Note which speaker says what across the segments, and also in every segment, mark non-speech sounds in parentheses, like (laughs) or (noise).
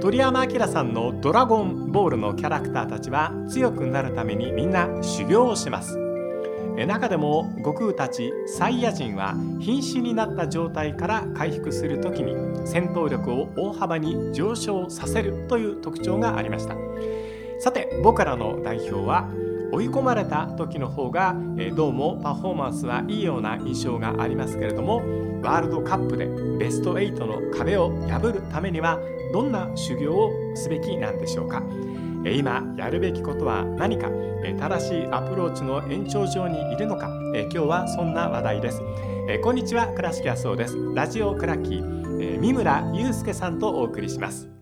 Speaker 1: 鳥山明さんの「ドラゴンボール」のキャラクターたちは強くなるためにみんな修行をします。中でも悟空たちサイヤ人は瀕死になった状態から回復する時に戦闘力を大幅に上昇させるという特徴がありました。さて僕らの代表は追い込まれた時の方がえどうもパフォーマンスはいいような印象がありますけれどもワールドカップでベスト8の壁を破るためにはどんな修行をすべきなんでしょうか。今やるべきことは何か。正しいアプローチの延長上にいるのか。今日はそんな話題です。こんにちは倉敷康夫です。ラジオクラッキー三村祐介さんとお送りします。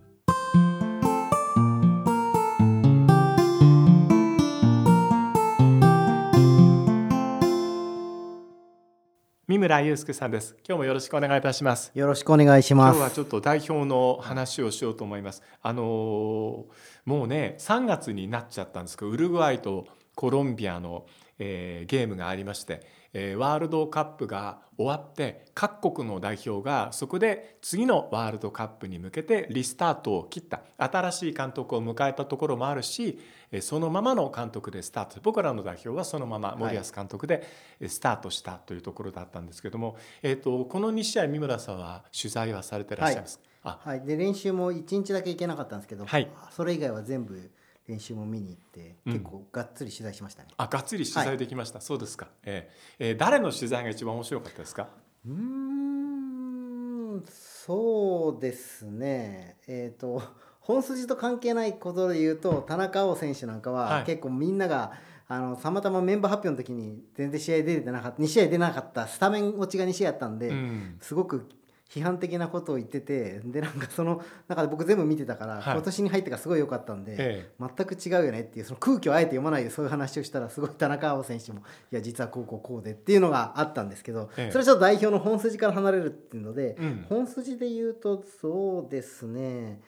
Speaker 1: 三村祐介さんです。今日もよろしくお願いいたします。
Speaker 2: よろしくお願いします。
Speaker 1: 今日はちょっと代表の話をしようと思います。あのもうね3月になっちゃったんですけどウルグアイとコロンビアの、えー、ゲームがありましてえワールドカップが終わって各国の代表がそこで次のワールドカップに向けてリスタートを切った。新しい監督を迎えたところもあるしそのままの監督でスタート。僕らの代表はそのまま森保監督でスタートしたというところだったんですけども、はい、えーと、この2試合三村さんは取材はされてらっしゃいます、
Speaker 2: はい、はい、で練習も1日だけ行けなかったんですけど、はい、それ以外は全部練習も見に行って、結構がっつり取材しましたね。
Speaker 1: あ、がっつり取材できました。はい、そうですか。えー、えー、誰の取材が一番面白かったですか？
Speaker 2: うん、そうですね。えっ、ー、と本筋と関係ないことで言うと田中碧選手なんかは、結構みんながあのたまたまメンバー発表の時に全然試合出てなかった2試合出なかったスタメン落ちが2試合あったんで、うん、すごく批判的なことを言っててでなんかその中で僕全部見てたから、はい、今年に入ってからすごい良かったんで、ええ、全く違うよねっていうその空気をあえて読まないでそういう話をしたらすごい田中碧選手もいや実はこうこうこうでっていうのがあったんですけど、え、それはちょっと代表の本筋から離れるっていうので、うん、本筋で言うとそうですね。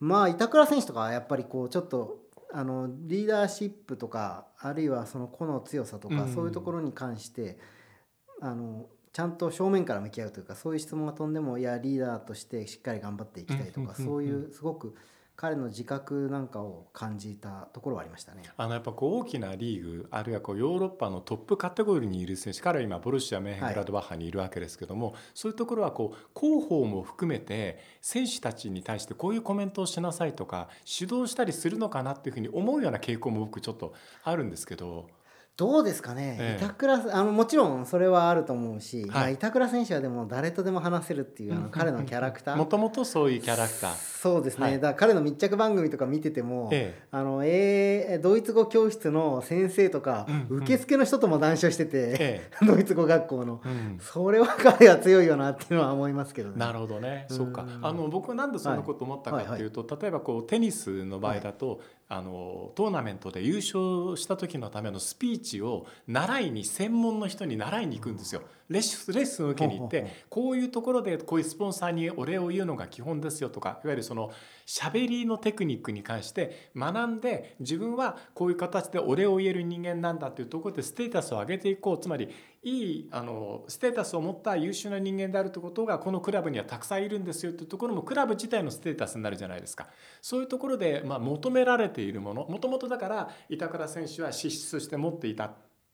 Speaker 2: まあ板倉選手とかはやっぱりこうちょっとあのリーダーシップとかあるいはその個の強さとか、うん、そういうところに関してあのちゃんと正面から向き合うというかそういう質問が飛んでもいやリーダーとしてしっかり頑張っていきたいとかそういうすごく彼の自覚なんかを感じたところはありましたね。
Speaker 1: あのやっぱこう大きなリーグあるいはこうヨーロッパのトップカテゴリーにいる選手彼は今ボルシア・メンヘングラドバッハにいるわけですけども、はい、そういうところはこう広報も含めて選手たちに対してこういうコメントをしなさいとか指導したりするのかなっていうふうに思うような傾向も僕ちょっとあるんですけど。
Speaker 2: どうですかね、ええ、板倉あのもちろんそれはあると思うし、はい、まあ、板倉選手はでも誰とでも話せるっていうあの彼のキャラクター。(laughs)
Speaker 1: もともとそういうキャラクター。
Speaker 2: そうですね、はい、だ彼の密着番組とか見てても、ええ。あのえー、ドイツ語教室の先生とか、うんうん、受付の人とも談笑してて、ええ、(laughs) ドイツ語学校の、うん、それは彼は強いよなっていうのは思いますけどね。
Speaker 1: なるほどね、うそうかあの僕はなんでそんなこと思ったかっていうと、はいはい。はい、例えばこうテニスの場合だと、あのトーナメントで優勝した時のためのスピーチを習いに専門の人に習いに行くんですよ。レッスンレッスンを受けに行ってこういうところでこういうスポンサーにお礼を言うのが基本ですよとかいわゆるその喋りのテクニックに関して学んで自分はこういう形でお礼を言える人間なんだっていうところでステータスを上げていこう。つまりいいあのステータスを持った優秀な人間であるということがこのクラブにはたくさんいるんですよというところもクラブ自体のステータスになるじゃないですか。そういうところで、まあ、求められているものもともとだから板倉選手は資質として持っていた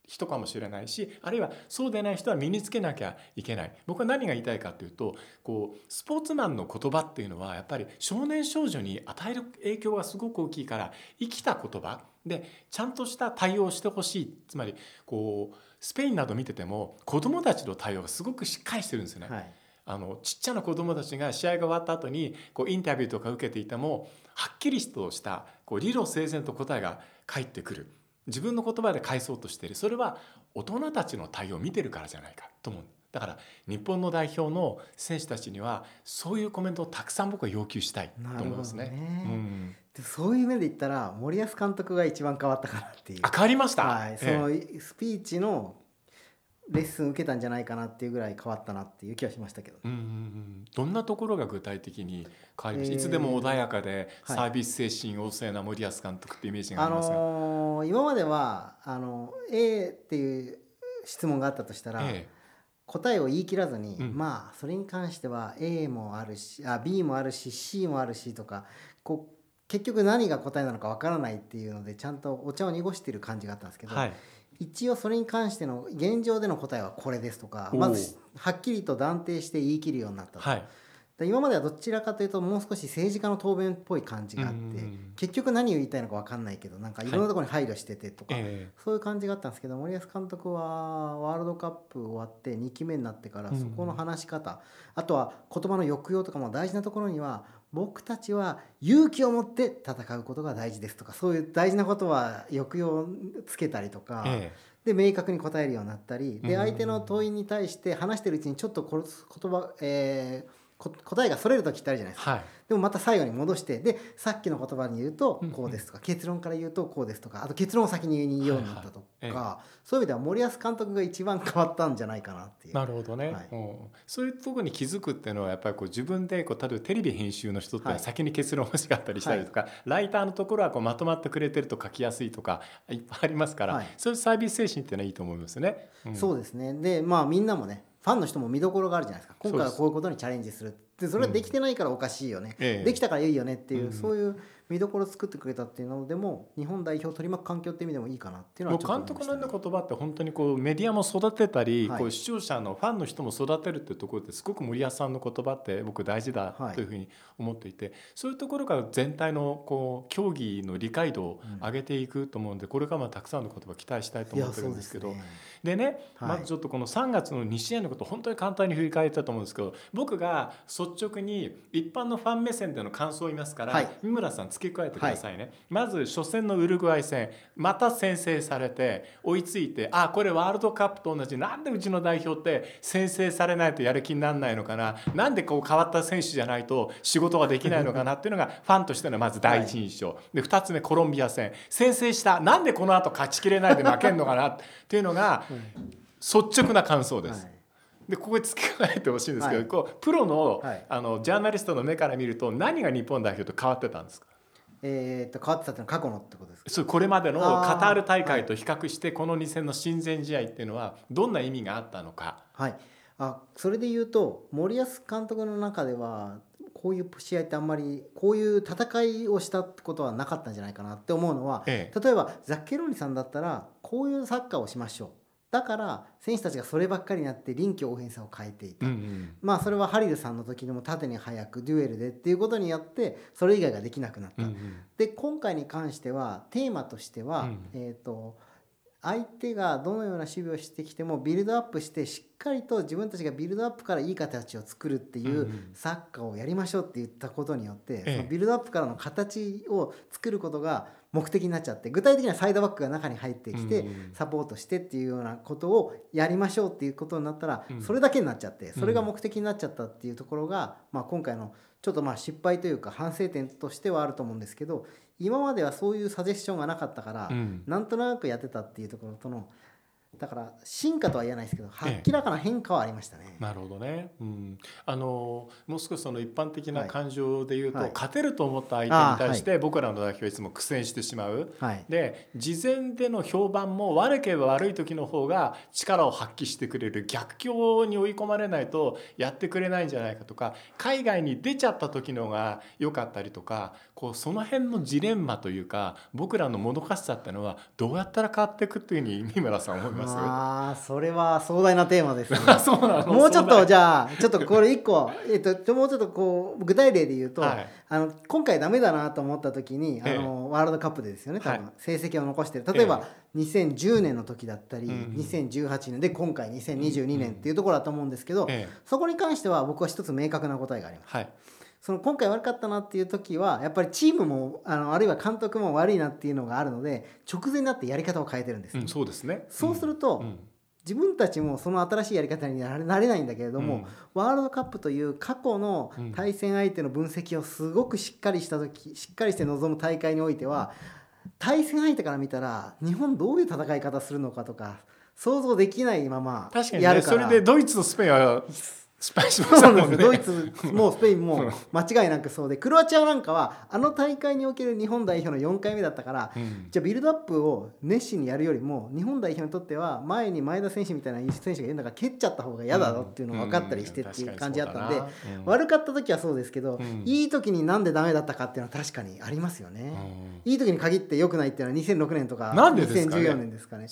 Speaker 1: 人かもしれないしあるいはそうでない人は身につけなきゃいけない。僕は何が言いたいかというとこうスポーツマンの言葉っていうのはやっぱり少年少女に与える影響がすごく大きいから生きた言葉。でちゃんとした対応をしてほしい。つまりこうスペインなど見てても子どもたちの対応がすごくしっかりしてるんですよね。はい。あのちっちゃな子どもたちが試合が終わった後にこうインタビューとか受けていてもはっきりとしたこう理路整然と答えが返ってくる自分の言葉で返そうとしている。それは大人たちの対応を見てるからじゃないか。と思う。だから日本の代表の選手たちにはそういうコメントをたくさん僕は要求したい。と思いますね。ね。う
Speaker 2: ん、そういう目で言ったら森保監督が一番変わったかなっていう。
Speaker 1: あ変わりました。
Speaker 2: はい、そのスピーチのレッスン受けたんじゃないかなっていうぐらい変わったなっていう気はしましたけど、うんうんう
Speaker 1: ん、どんなところが具体的に変わりました、えー、いつでも穏やかでサービス精神旺盛な森保監督ってイメージがありますが、あ
Speaker 2: のー、今まではあの A っていう質問があったとしたら、えー答えを言い切らずに、うん、まあそれに関しては A もあるしあ B もあるし C もあるしとかこう結局何が答えなのかわからないっていうのでちゃんとお茶を濁してる感じがあったんですけど、はい、一応それに関しての現状での答えはこれですとかまずはっきりと断定して言い切るようになったと。はい。今まではどちらかというともう少し政治家の答弁っぽい感じがあって、結局何を言いたいのか分かんないけどなんかいろんなところに配慮しててとか、そういう感じがあったんですけど森保監督はワールドカップ終わって2期目になってからそこの話し方、あとは言葉の抑揚とかも大事なところには僕たちは勇気を持って戦うことが大事ですとかそういう大事なことは抑揚をつけたりとか。で明確に答えるようになったりで相手の問いに対して話してるうちにちょっと言葉、えー、答えがそれる時ってあるじゃないですか、はい、でもまた最後に戻してでさっきの言葉に言うとこうですとか、うんうん、結論から言うとこうですとかあと結論を先に言うようになったとか、はいはい、そういう意味では森保監督が一番変わったんじゃないかなっていう。
Speaker 1: なるほどね、はい、うん、そういうところに気づくっていうのはやっぱりこう自分でこう例えばテレビ編集の人って先に結論欲しかったりしたりとか、ライターのところはこうまとまってくれてると書きやすいとかいっぱいありますから、そういうサービス精神っていうのはいいと思いますね。
Speaker 2: うん、そうですね。でまあみんなもねファンの人も見どころがあるじゃないですか。今回はこういうことにチャレンジするでそれはできてないからおかしいよね、うん、できたからいいよねっていう、うん、そういう見どころを作ってくれたっていうのでも日本代表を取り巻く環境って意味でもいいかなっていうのは、
Speaker 1: ね、監督の言葉って本当にこうメディアも育てたり、はい、こう視聴者のファンの人も育てるっていうところですごく森保さんの言葉って僕大事だというふうに思っていて、はい、そういうところが全体のこう競技の理解度を上げていくと思うんで、これからもたくさんの言葉期待したいと思ってるんですけど。でね、はい、まずちょっとこの3月の2試合のこと本当に簡単に振り返ったと思うんですけど僕が率直に一般のファン目線での感想を言いますから、三村さん付け加えてくださいね。ねまず初戦のウルグアイ戦また先制されて追いついてあこれワールドカップと同じなんでうちの代表って先制されないとやる気にならないのかな？なんでこう変わった選手じゃないと仕事ができないのかなっていうのが (laughs) ファンとしてのまず第一印象、はい、で2つ目コロンビア戦。先制した。なんでこの後勝ちきれないで負けんのかな？っていうのが率直な感想です。はい。でここに付け加えてほしいんですけど、はい、こうプロのはい、あのジャーナリストの目から見ると何が日本代表と変わってたんですか？
Speaker 2: えー、と変わってたのは過去のってことですか？
Speaker 1: そうこれまでのカタール大会と比較してこの2戦の親善試合っていうのはどんな意味があったのか。
Speaker 2: はい。あそれで言うと森保監督の中ではこういう試合ってあんまりこういう戦いをしたってことはなかったんじゃないかなって思うのは、ええ、例えばザッケローニさんだったらこういうサッカーをしましょうだから選手たちがそればっかりになって臨機応変さを変えていた、うんうん、まあそれはハリルさんの時でも縦に速くデュエルでっていうことによってそれ以外ができなくなった、うんうん、で今回に関してはテーマとしては、うん、えっ、ー、と相手がどのような守備をしてきてもビルドアップしてしっかりと自分たちがビルドアップからいい形を作るっていうサッカーをやりましょうって言ったことによって、そのビルドアップからの形を作ることが目的になっちゃって具体的にはサイドバックが中に入ってきてサポートしてっていうようなことをやりましょうっていうことになったらそれだけになっちゃってそれが目的になっちゃったっていうところが、まあ、今回のちょっとまあ失敗というか反省点としてはあると思うんですけど今まではそういうサジェッションがなかったから、うん、なんとなくやってたっていうところとのだから進化とは言えないですけど明らかな変化はありましたね。え
Speaker 1: え、なるほどね、うん、あのもう少しその一般的な感情で言うと、はい、勝てると思った相手に対して僕らの代表はいつも苦戦してしまう、はい、で事前での評判も悪ければ悪い時の方が力を発揮してくれる逆境に追い込まれないとやってくれないんじゃないかとか海外に出ちゃった時のが良かったりとかこうその辺のジレンマというか僕らのもどかしさってのはどうやったら変わっていくっていうふうに三村さん思います？
Speaker 2: ああそれは壮大なテーマですね。(laughs) もうちょっとじゃあちょっとこれ一個、えっと、もうちょっとこう具体例で言うと、はい、あの今回ダメだなと思った時にあの、ワールドカップでですよね多分、成績を残してる。例えば、2010年の時だったり、うん、2018年で今回2022年っていうところだと思うんですけど、そこに関しては僕は一つ明確な答えがあります。はいその今回悪かったなっていう時はやっぱりチームもあのあるいは監督も悪いなっていうのがあるので直前になってやり方を変えてるんです、
Speaker 1: うん、そうですね。
Speaker 2: そうすると、うん、自分たちもその新しいやり方になれないんだけれども、うん、ワールドカップという過去の対戦相手の分析をすごくしっかりした時しっかりして臨む大会においては対戦相手から見たら日本どういう戦い方するのかとか想像できないまま
Speaker 1: 確かに、ね、それでドイツとスペインは失敗しましたもんね。
Speaker 2: ドイツもスペインも間違いなくそうでクロアチアなんかはあの大会における日本代表の4回目だったから、うん、じゃあビルドアップを熱心にやるよりも日本代表にとっては前に前田選手みたいな選手がいるんだから蹴っちゃった方が嫌だろっていうのが分かったりしてっていう感じだったんで、うん。うん、悪かった時はそうですけど、いい時になんでダメだったかっていうのは確かにありますよね、いい時に限って良くないっていうのは2006年とか2014年ですかね。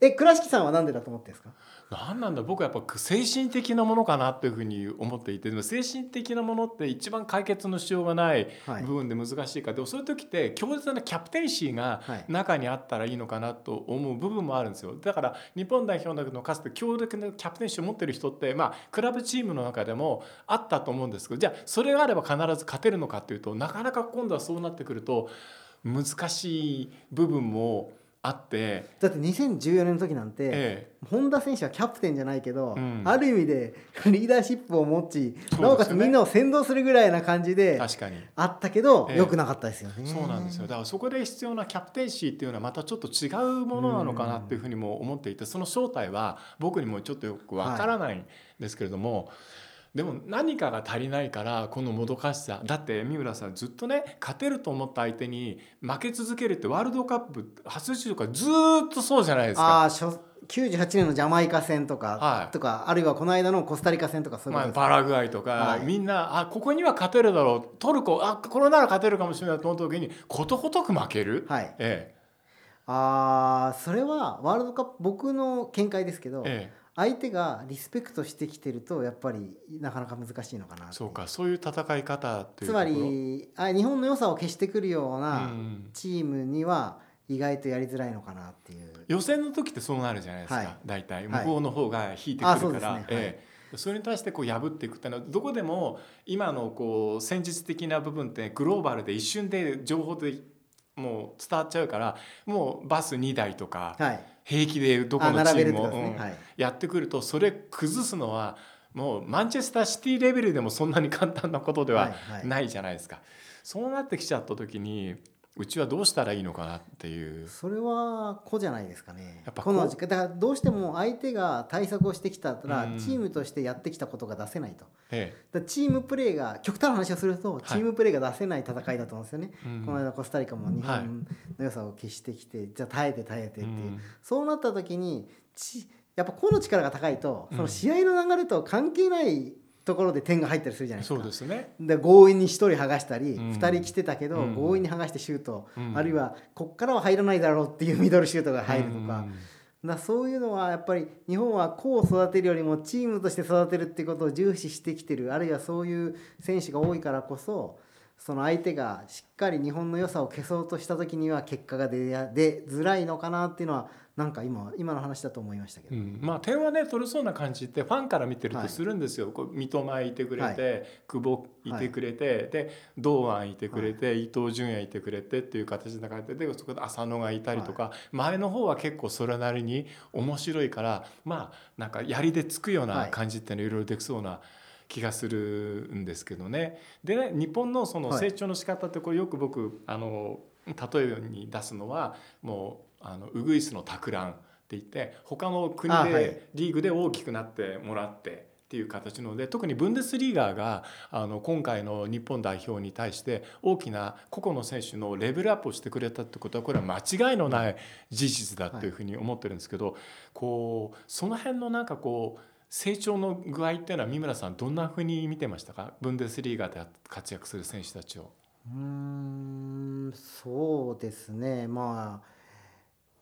Speaker 2: え倉敷さんはなんでだと思ってんですか？
Speaker 1: 何なんだ僕はやっぱ精神的なものかなというふうに思っていて。でも精神的なものって一番解決のしようがない部分で難しいか。ら、はい、でもそういう時って強烈なキャプテンシーが中にあったらいいのかなと思う部分もあるんですよ。だから日本代表のかつて強力なキャプテンシーを持ってる人ってまあクラブチームの中でもあったと思うんですけど。じゃあそれがあれば必ず勝てるのかっていうとなかなか今度はそうなってくると難しい部分もあって。
Speaker 2: だって2014年の時なんて、ええ、本田選手はキャプテンじゃないけど、うん、ある意味でリーダーシップを持ち、ね、なおかつみんなを先導するぐらいな感じであったけど、え、よくなかったですよね。
Speaker 1: そうなんですよ。だからそこで必要なキャプテンシーっていうのはまたちょっと違うものなのかなっていうふうにも思っていてその正体は僕にもちょっとよくわからないんですけれども。はいでも何かが足りないからこのもどかしさ。だって三浦さんずっとね勝てると思った相手に負け続けるってワールドカップ初出場からずっとそうじゃないですか。
Speaker 2: あ98年のジャマイカ戦とか、はい、とかあるいはこの間のコスタリカ戦とか
Speaker 1: そういうまあ、パラグアイとか、はい、みんなあここには勝てるだろう。トルコあこれなら勝てるかもしれないと思った時にことごとく負ける、
Speaker 2: はい。ええ、あそれはワールドカップ僕の見解ですけど、ええ相手がリスペクトしてきてるとやっぱりなかなか難しいのかな
Speaker 1: そうかそういう戦い方って
Speaker 2: いうつまりあ日本の良さを消してくるようなチームには意外とやりづらいのかなっていう、
Speaker 1: 予選の時ってそうなるじゃないですか、はい、大体。向こうの方が引いてくるから、はい、ええ、それに対してこう破っていくっていうのはどこでも今のこう戦術的な部分ってグローバルで一瞬で情報でもう伝わっちゃうからもうバス2台とか、はい平気でどこのチームを、ねはい、やってくるとそれ崩すのはもうマンチェスターシティレベルでもそんなに簡単なことではないじゃないですか。そうなってきちゃった時にうちはどうしたらいいのかなっていう。
Speaker 2: それは子じゃないですかね。やっぱこのだからどうしても相手が対策をしてきたら、チームとしてやってきたことが出せないと、ええ、チームプレーが極端な話をするとチームプレーが出せない戦いだと思うんですよね、はい、この間コスタリカも日本の良さを消してきて、はい、じゃあ耐えて耐えてっていう、うそうなった時にちやっぱ個の力が高いとその試合の流れと関係ないところで点が入ったりするじゃないですか。そうですね。で強引に1人剥がしたり、うん、2人来てたけど、うん、強引に剥がしてシュート、うん、あるいはこっからは入らないだろうっていう (laughs) ミドルシュートが入るとか。だそういうのはやっぱり日本は個を育てるよりもチームとして育てるっていうことを重視してきてるあるいはそういう選手が多いからこそその相手がしっかり日本の良さを消そうとした時には結果が出出づらいのかなっていうのはなんか今今の話だと思いましたけど、う
Speaker 1: ん、まあ点はね取れそうな感じってファンから見てるとするんですよ、はい、こう三笘いてくれて、はい、久保いてくれて、はい、で堂安いてくれて、伊東純也いてくれてっていう形の中ででそこで浅野がいたりとか、前の方は結構それなりに面白いからまあなんか槍でつくような感じっていうのいろいろできそうな。気がするんですけどね。でね日本のその成長の仕方ってこれよく僕あの例えに出すのはもうあのウグイスの托卵って言って他の国でリーグで大きくなってもらって。っていう形ので特にブンデスリーガーがあの今回の日本代表に対して大きな個々の選手のレベルアップをしてくれたってことはこれは間違いのない事実だというふうに思ってるんですけど、こうその辺のなんかこう成長の具合っていうのは三村さんどんなふうに見てましたか？ブンデスリーガで活躍する選手たちを。
Speaker 2: うんそうですねまあ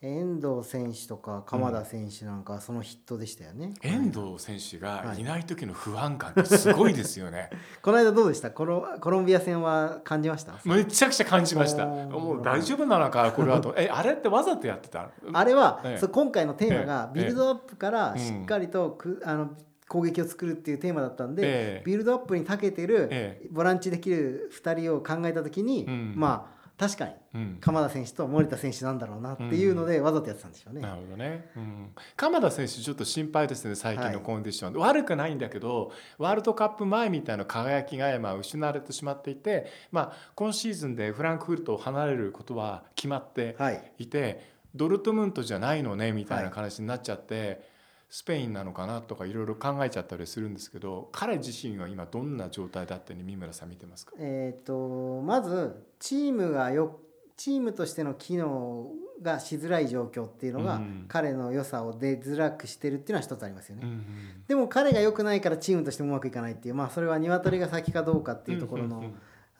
Speaker 2: 遠藤選手とか鎌田選手なんかそのヒットでしたよね、
Speaker 1: うん、遠藤選手がい。ない時の不安感ってすごいですよね。(laughs)
Speaker 2: この間どうでした？コロコロンビア戦は感じました？
Speaker 1: めちゃくちゃ感じました。もう大丈夫なのか？これはとえあれってわざとやってた？
Speaker 2: あれは、ええ、今回のテーマがビルドアップからしっかりとく、あの攻撃を作るっていうテーマだったんで、えビルドアップに長けてる、ボランチできる2人を考えた時に、うん、まあ確かに。鎌田選手と森田選手なんだろうなっていうのでわざとやってたんでしょうね。
Speaker 1: なるほどね、うん、鎌田選手ちょっと心配ですね最近のコンディション、はい、悪くないんだけどワールドカップ前みたいな輝きが今失われてしまっていて、まあ、今シーズンでフランクフルトを離れることは決まってい。て、はい、ドルトムントじゃないのねみたいな話になっちゃって。スペインなのかなとかいろいろ考えちゃったりするんですけど彼自身は今どんな状態だって三村さん見てますか？
Speaker 2: えーと、まずチームがよチームとしての機能がしづらい状況っていうのが、彼の良さを出づらくしてるっていうのは一つありますよね、うんうん、でも彼が良くないからチームとしてもうまくいかないっていうまあそれは鶏が先かどうかっていうところの、うんうんうん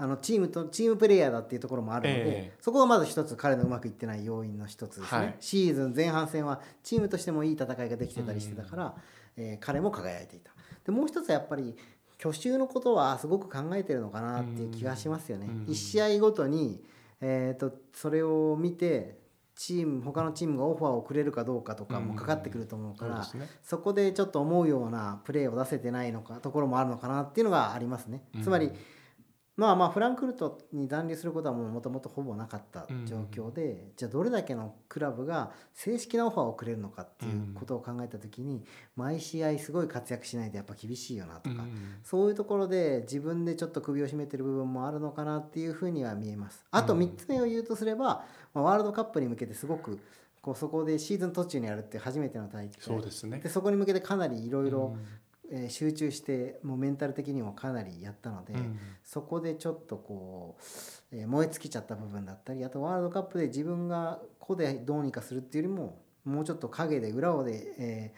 Speaker 2: あのチームとチームプレーヤーだっていうところもあるので、えー、そこがまず一つ彼のうまくいってない要因の一つですね、はい、シーズン前半戦はチームとしてもいい戦いができてたりしてたから、うん、えー、彼も輝いていた。でもう一つはやっぱり去就のことはすごく考えてるのかなっていう気がしますよね、うん、1試合ごとに、えーと、それを見てチーム他のチームがオファーをくれるかどうかとかもかかってくると思うから、うんそね、そこでちょっと思うようなプレーを出せてないのかところもあるのかなっていうのがありますね。つまり、まあまあフランクフルトに残留することはもともとほぼなかった状況で、うん、じゃあどれだけのクラブが正式なオファーをくれるのかっていうことを考えた時に毎試合すごい活躍しないとやっぱ厳しいよなとか、うん、そういうところで自分でちょっと首を絞めてる部分もあるのかなっていうふうには見えます。あと3つ目を言うとすれば、まあ、ワールドカップに向けてすごくこうそこでシーズン途中にやるって初めての大会
Speaker 1: そうですね。
Speaker 2: でそこに向けてかなりいろいろえー、集中してもうメンタル的にもかなりやったので、うん、そこでちょっとこう、えー、燃え尽きちゃった部分だったりあとワールドカップで自分が個でどうにかするっていうよりももうちょっと陰で裏をで、え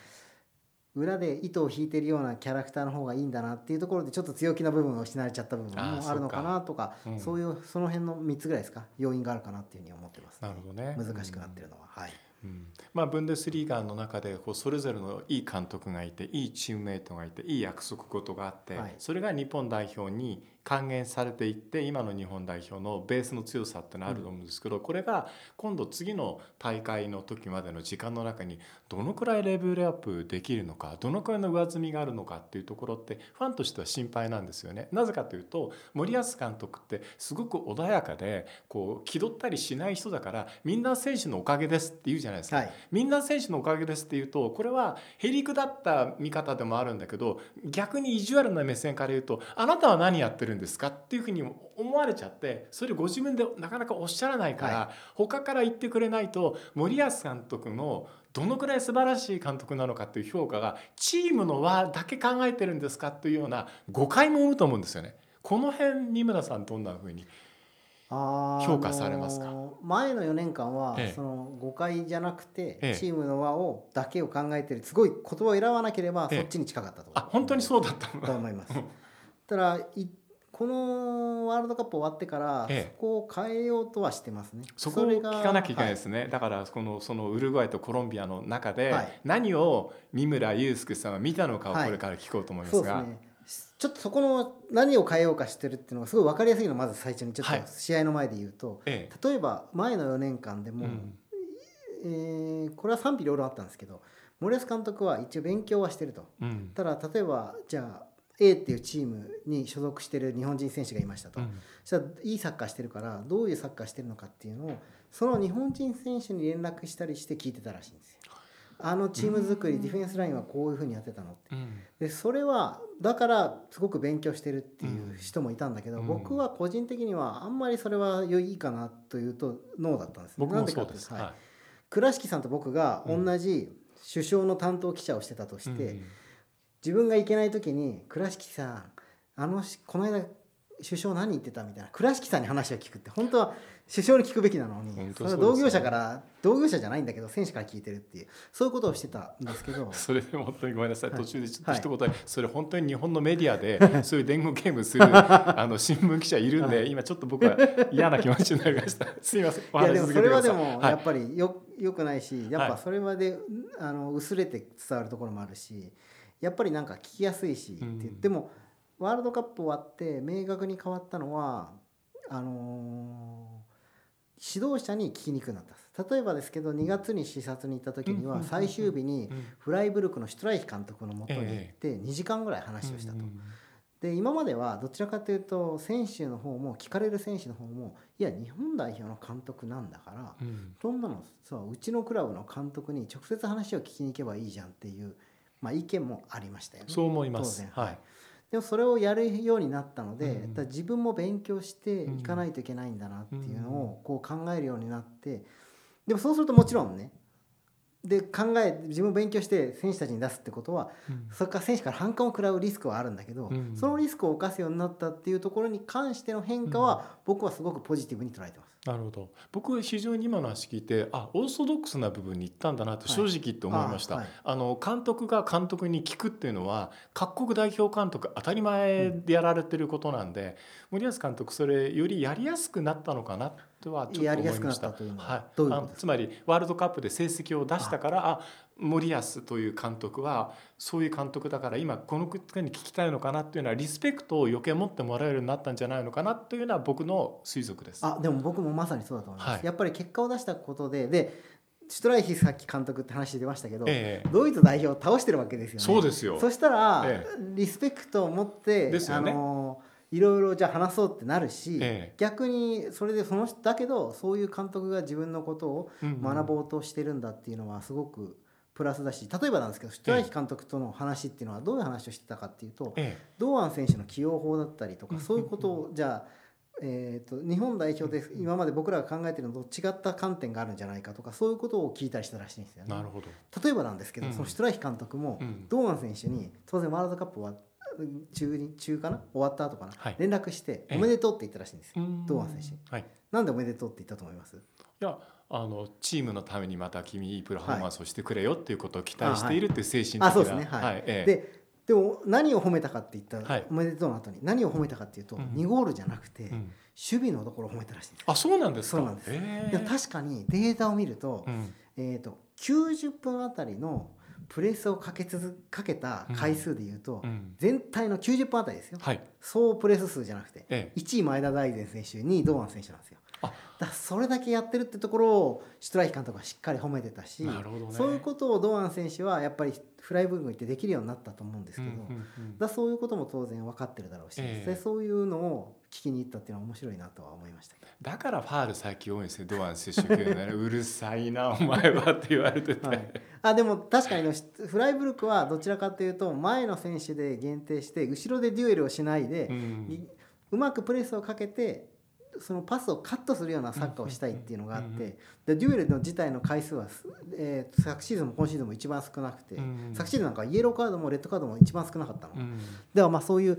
Speaker 2: ー、裏で糸を引いてるようなキャラクターの方がいいんだなっていうところでちょっと強気な部分を失われちゃった部分もあるのかなとかそういうその辺の3つぐらいですか？要因があるかなっていうふうに思ってます、
Speaker 1: ね、なるほどね。
Speaker 2: 難しくなってるのは、はい。
Speaker 1: うん。まあ、ブンデスリーガの中でこうそれぞれのいい監督がいていいチームメートがいていい約束事があって、はい、それが日本代表に還元されていって今の日本代表のベースの強さってのあると思うんですけど、これが今度次の大会の時までの時間の中にどのくらいレベルアップできるのかどのくらいの上積みがあるのかっていうところってファンとしては心配なんですよね。なぜかというと森保監督ってすごく穏やかでこう気取ったりしない人だからみんな選手のおかげですって言うじゃないですか。はい、みんな選手のおかげですって言うとこれはへりくだった見方でもあるんだけど逆に意地悪な目線から言うとあなたは何やってるんですかっていうふうに思われちゃってそれご自分でなかなかおっしゃらないから、はい、他から言ってくれないと森保監督のどのくらい素晴らしい監督なのかっていう評価がチームの輪だけ考えてるんですかというような誤解も生むと思うんですよね。この辺二村さんどんなふうに評価されますか？
Speaker 2: 前の4年間は、その誤解じゃなくて、チームの輪をだけを考えてるすごい言葉を選ばなければそっちに近かったと、
Speaker 1: あ本当にそうだった
Speaker 2: と思います。ただこのワールドカップ終わってから、そこを変えようとはしてますね。
Speaker 1: そこを聞かなきゃいけないですね。はい、だからこのそのウルグアイとコロンビアの中で、何を三村祐介さんが見たのかをこれから聞こうと思いますが。はい、ね、
Speaker 2: ちょっとそこの何を変えようかしてるっていうのがすごい分かりやすいのまず最初にちょっと試合の前で言うと、はい、例えば前の4年間でも、うん、えー、これは賛否両論あったんですけど森保監督は一応勉強はしてると、うん、ただ例えばじゃあ A っていうチームに所属してる日本人選手がいましたと、うん、そしたらいいサッカーしてるからどういうサッカーしてるのかっていうのをその日本人選手に連絡したりして聞いてたらしいんですよ。あのチーム作り、ディフェンスラインはこういうふうにやってたのって、でそれはだからすごく勉強してるっていう人もいたんだけど、僕は個人的にはあんまりそれはいいかなというとノーだったんです
Speaker 1: 僕もそうです、
Speaker 2: はい、倉敷さんと僕が同じ首相の担当記者をしてたとして、自分が行けない時に倉敷さんあのこの間首相何言ってたみたいな倉敷さんに話を聞くって本当は首相に聞くべきなのにそれは同業者から同業者じゃないんだけど選手から聞いてるっていうそういうことをしてたんですけど (laughs)
Speaker 1: それで本当にごめんなさい。途中でちょっと一言、はい、それ本当に日本のメディアで (laughs) そういう伝言ゲームするあの新聞記者いるんで、はい、今ちょっと僕は嫌な気持ちになりました。(laughs) すいません。い
Speaker 2: やでもそれはでもやっぱりよ,、よくないしやっぱそれまであの薄れて伝わるところもあるしやっぱりなんか聞きやすいしって言っても、ワールドカップ終わって明確に変わったのはあのー、指導者に聞きにくくなった例えばですけど2月に視察に行った時には最終日にフライブルクのシュトライヒ監督のもとに行って2時間ぐらい話をしたと。で今まではどちらかというと選手の方も聞かれる選手の方もいや日本代表の監督なんだから、そんなのさうちのクラブの監督に直接話を聞きに行けばいいじゃんっていう、まあ、意見もありましたよね。
Speaker 1: そう思います、
Speaker 2: はい。でもそれをやるようになったので、うん、自分も勉強していかないといけないんだなっていうのをこう考えるようになってでもそうするともちろんねで考え自分を勉強して選手たちに出すってことは、うん、それから選手から反感を食らうリスクはあるんだけど、うん、そのリスクを冒すようになったっていうところに関しての変化は、僕はすごくポジティブに捉えてます。
Speaker 1: なるほど。僕非常に今の話聞いてあオーソドックスな部分に行ったんだなと正直って思いました、はいあはい、あの監督が監督に聞くっていうのは各国代表監督当たり前でやられてることなんで、うん、森保監督それよりやりやすくなったのかなとはちょっと思いました。はい、つまりワールドカップで成績を出したからあ森保という監督はそういう監督だから今この国に聞きたいのかなっていうのはリスペクトを余計持ってもらえるようになったんじゃないのかなというのは僕の推測です。
Speaker 2: あでも僕もまさにそうだと思います。はい、やっぱり結果を出したことででシュトライヒさっき監督って話出ましたけど、ええ、ドイツ代表を倒してるわけですよね。
Speaker 1: そうですよ
Speaker 2: そしたら、え、リスペクトを持って、ね、あのいろいろじゃあ話そうってなるし、ええ、逆にそれでそのだけどそういう監督が自分のことを学ぼうとしてるんだっていうのはすごくプラスだし例えばなんですけどシュトライヒ監督との話っていうのはどういう話をしてたかっていうと、ええ、堂安選手の起用法だったりとかそういうことをじゃあえーと、日本代表で今まで僕らが考えてるのと違った観点があるんじゃないかとかそういうことを聞いたりしたらしいんですよね。
Speaker 1: なるほど。
Speaker 2: 例えばなんですけど、うん、そのシュトライヒ監督も、うん、堂安選手に当然ワールドカップは中に中かな？終わった後かな、はい、連絡して「おめでとう」って言ったらしいんですよ、堂安選手、はい、なんでおめでとうって言ったと思います？い
Speaker 1: やあのチームのためにまた君いいプロフォーマンスをしてくれよっていうことを期待しているっていう精神的な、はい、あそうですね。はい、はい。え
Speaker 2: え、ででも何を褒めたかって言ったら、はい、おめでとうの後に何を褒めたかっていうと、うん、2ゴールじゃなくて、うん、守備のところを褒めたらしいんです
Speaker 1: あそうなんです
Speaker 2: か？そうなんです、え。ー、確かにデータを見ると,、えーと、90分あたりのプレスをかけ続かけた回数でいうと、うん、全体の90分あたりですよ、はい、総プレス数じゃなくて、ええ、1位前田大然選手2位堂安選手なんですよ。だそれだけやってるってところをシュトライヒ監督はしっかり褒めてたし、ね、そういうことを堂安選手はやっぱりフライブルク行ってできるようになったと思うんですけど、うんうんうん、だそういうことも当然分かってるだろうし、えー、そういうのを聞きに行ったっていうのは面白いなとは思いました
Speaker 1: だからファール最近多いんですよ堂安選手ねうるさいなお前はって言われてて、はい、
Speaker 2: あでも確かにフライブルクはどちらかというと前の選手で限定して後ろでデュエルをしないで、うん、うまくプレスをかけてそのパスをカットするようなサッカーをしたいっていうのがあってでデュエルの自体の回数は、えー、昨シーズンも今シーズンも一番少なくて昨シーズンなんかイエローカードもレッドカードも一番少なかったの。ではまあそういう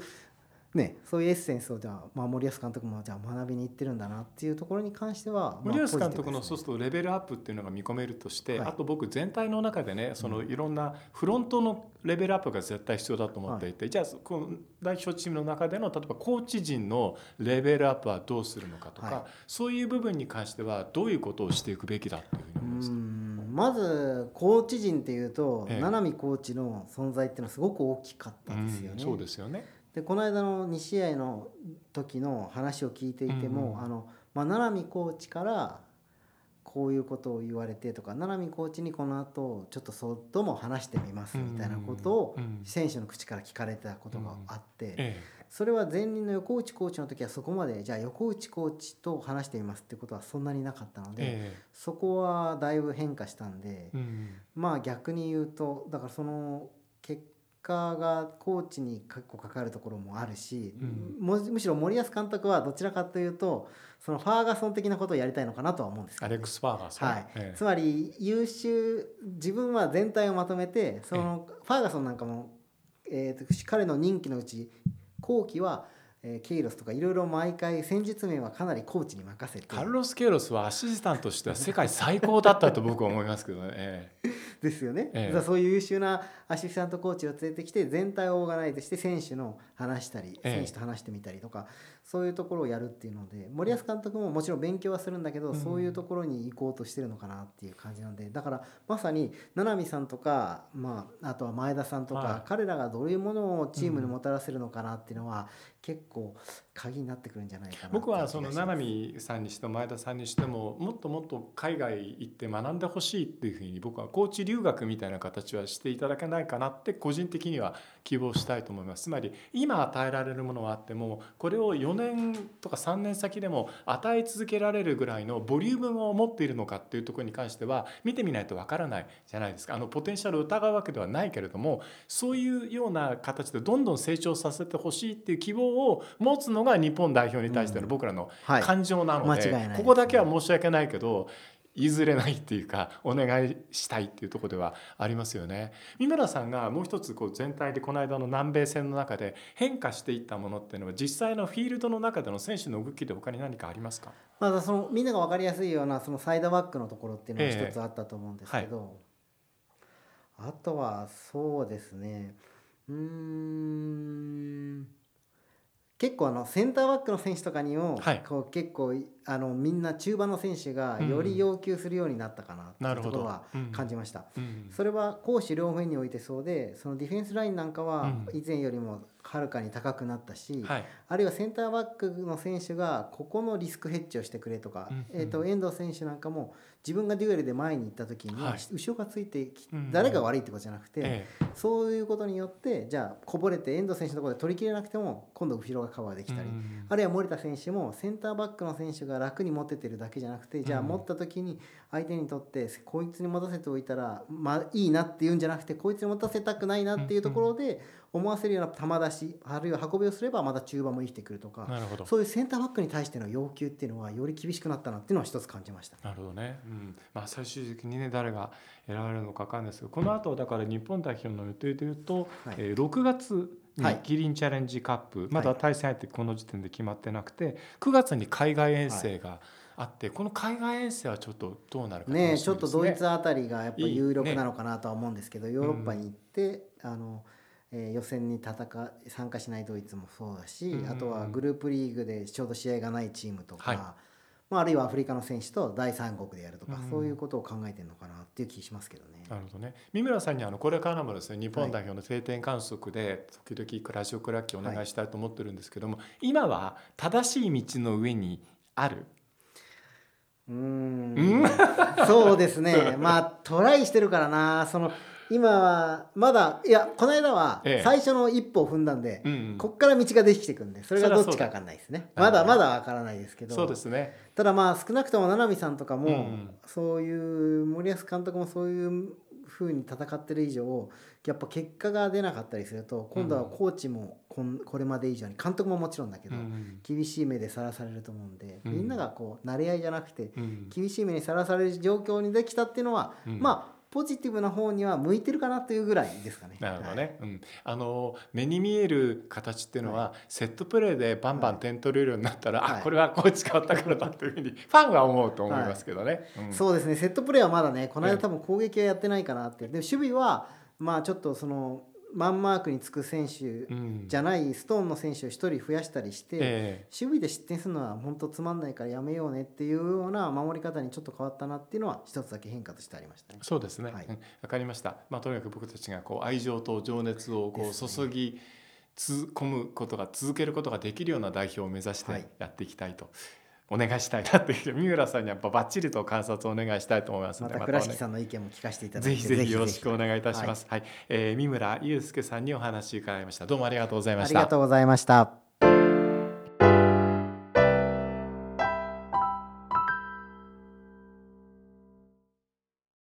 Speaker 2: ね、そういうエッセンスをじゃあ、まあ、森保監督もじゃあ学びに行ってるんだなっていうところに関しては、
Speaker 1: 森保監督のそうするとレベルアップっていうのが見込めるとして、はい、あと僕全体の中でねそのいろんなフロントのレベルアップが絶対必要だと思っていて、はい、じゃあこの代表チームの中での例えばコーチ陣のレベルアップはどうするのかとか、はい、そういう部分に関してはどういうことをしていくべきだというふうに思います
Speaker 2: まずコーチ陣っていうと、ええ、名波コーチの存在っていうのはすごく大きかったですよね。
Speaker 1: うん、そうですよね
Speaker 2: でこの間の2試合の時の話を聞いていても、うん、あのまあ、七海コーチからこういうことを言われてとか七海コーチにこの後ちょっとそっとも話してみますみたいなことを選手の口から聞かれたことがあって、それは前任の横内コーチの時はそこまでじゃあ横内コーチと話してみますってことはそんなになかったので、そこはだいぶ変化したんで、まあ逆に言うとだからその結果がコーチに結構かかるところもあるし、うん、むしろ森保監督はどちらかというとそのファーガソン的なことをやりたいのかなとは思うんですけ
Speaker 1: ど、ね、アレックス・ファーガソン、
Speaker 2: はい、ええ、つまり優秀自分は全体をまとめてそのファーガソンなんかも、えーと、彼の任期のうち後期はえケイロスとかいろいろ毎回戦術面はかなりコーチに任せて。
Speaker 1: カルロス・ケイロスはアシスタントとしては世界最高だったと僕は思いますけどね。(laughs)
Speaker 2: ですよね、ええ、そういう優秀なアシスタントコーチを連れてきて全体をオーガナイズして選手の話したり選手と話してみたりとか、そういうところをやるっていうので森保監督ももちろん勉強はするんだけど、そういうところに行こうとしてるのかなっていう感じなんでだからまさに七海さんとか、まあ、あとは前田さんとか、はい、彼らがどういうものをチームにもたらせるのかなっていうのは、結構鍵になってくるんじゃないかな
Speaker 1: 僕はその七海さんにしても前田さんにしてももっともっと海外行って学んでほしいっていうふうに僕はコーチ留学みたいな形はしていただけないかなって個人的には希望したいと思います。つまり今与えられるものはあってもこれを4年とか3年先でも与え続けられるぐらいのボリュームを持っているのかっていうところに関しては見てみないとわからないじゃないですか。あのポテンシャルを疑うわけではないけれどもそういうような形でどんどん成長させてほしいっていう希望を持つのが日本代表に対しての僕らの感情なので、ここだけは申し訳ないけど譲れないっていうかお願いしたいっていうところではありますよね。三村さんがもう一つこう全体でこの間の南米戦の中で変化していったものっていうのは実際のフィールドの中での選手の動きで他に何かありますか？
Speaker 2: まあ、そのみんなが分かりやすいようなそのサイドバックのところっていうのが一つあったと思うんですけど、えはい、あとはそうですね。うん結構あのセンターバックの選手とかにも、はい、こう結構あのみんな中盤の選手がより要求するようになったかなっていうところは感じました、うん。うん、それは攻守両面においてそうでそのディフェンスラインなんかは以前よりもはるかに高くなったし、はい、あるいはセンターバックの選手がここのリスクヘッジをしてくれとか、えーと、遠藤選手なんかも自分がデュエルで前に行った時に、後ろがついて誰が悪いってことじゃなくて、ええ、そういうことによってじゃあこぼれて遠藤選手のところで取りきれなくても今度後ろがカバーできたり、うん、あるいは森田選手もセンターバックの選手が楽に持ててるだけじゃなくてじゃあ持った時に相手にとってこいつに持たせておいたら、まあ、いいなっていうんじゃなくてこいつに持たせたくないなっていうところで思わせるような球出しあるいは運びをすればまた中盤も生きてくるとかそういうセンターバックに対しての要求っていうのはより厳しくなったなっていうのは一つ感じました。
Speaker 1: なるほどね、うん。まあ、最終的にね誰が選ばれるのか分かんないですけどこの後だから日本代表の予定でいうと、はい、えー、6月にキリンチャレンジカップ、はい、まだ対戦相手この時点で決まってなくて9月に海外遠征が、あってこの海外遠征はちょっとどうなるか
Speaker 2: ね、ね、ちょっとドイツあたりがやっぱ有力なのかなとは思うんですけど、ね、ヨーロッパに行って、うん、あのえー、予選に戦参加しないドイツもそうだし、あとはグループリーグでちょうど試合がないチームとか、はい、まあ、あるいはアフリカの選手と第三国でやるとか、そういうことを考えてるのかなっていう気しますけどね。
Speaker 1: なるほどね。三村さんにあのこれからもですね日本代表の定点観測で時々ラジオクラッキーお願いしたいと思ってるんですけども、はい、今は正しい道の上にある？
Speaker 2: うん。そうですね。まあトライしてるからな。その今はまだいやこの間は最初の一歩を踏んだんで、ええうんうん、こっから道ができてくんでそれがどっちか分かんないですね。まだまだ分からないですけど
Speaker 1: そうですね。
Speaker 2: ただまあ少なくとも名波さんとかも、うんうん、そういう森保監督もそういうふうに戦ってる以上やっぱ結果が出なかったりすると今度はコーチもこんこれまで以上に監督ももちろんだけど、厳しい目でさらされると思うんで、みんながこう慣れ合いじゃなくて、厳しい目にさらされる状況にできたっていうのは、まあポジティブな方には向いてるかなというぐらいですかね。
Speaker 1: なるほどね。はい、うん、あの目に見える形っていうのは、はい、セットプレーでバンバン点取れるようになったら、はい、あこれはこう変わったからだというふうに (laughs) ファンは思うと思いますけどね。
Speaker 2: うん、そうですね。セットプレーはまだね、この間多分攻撃はやってないかなって。で守備はまあちょっとそのマンマークにつく選手じゃないストーンの選手を1人増やしたりして、守備で失点するのは本当つまんないからやめようねっていうような守り方にちょっと変わったなっていうのは一つだけ変化としてありましたね。
Speaker 1: そうですね、はい、分かりました、まあ、とにかく僕たちがこう愛情と情熱をこう注ぎつ込むことが続けることができるような代表を目指してやっていきたいと。はいお願いしたいなっていう三浦さんにやっぱばっちりと観察をお願いしたいと思います
Speaker 2: のでまた倉敷さんの意見も聞かせていただ
Speaker 1: いてぜひぜひよろしくお願いいたします。はい、はい、えー、三村祐介さんにお話伺いました。どうもありがとうございました。
Speaker 2: ありがとうございました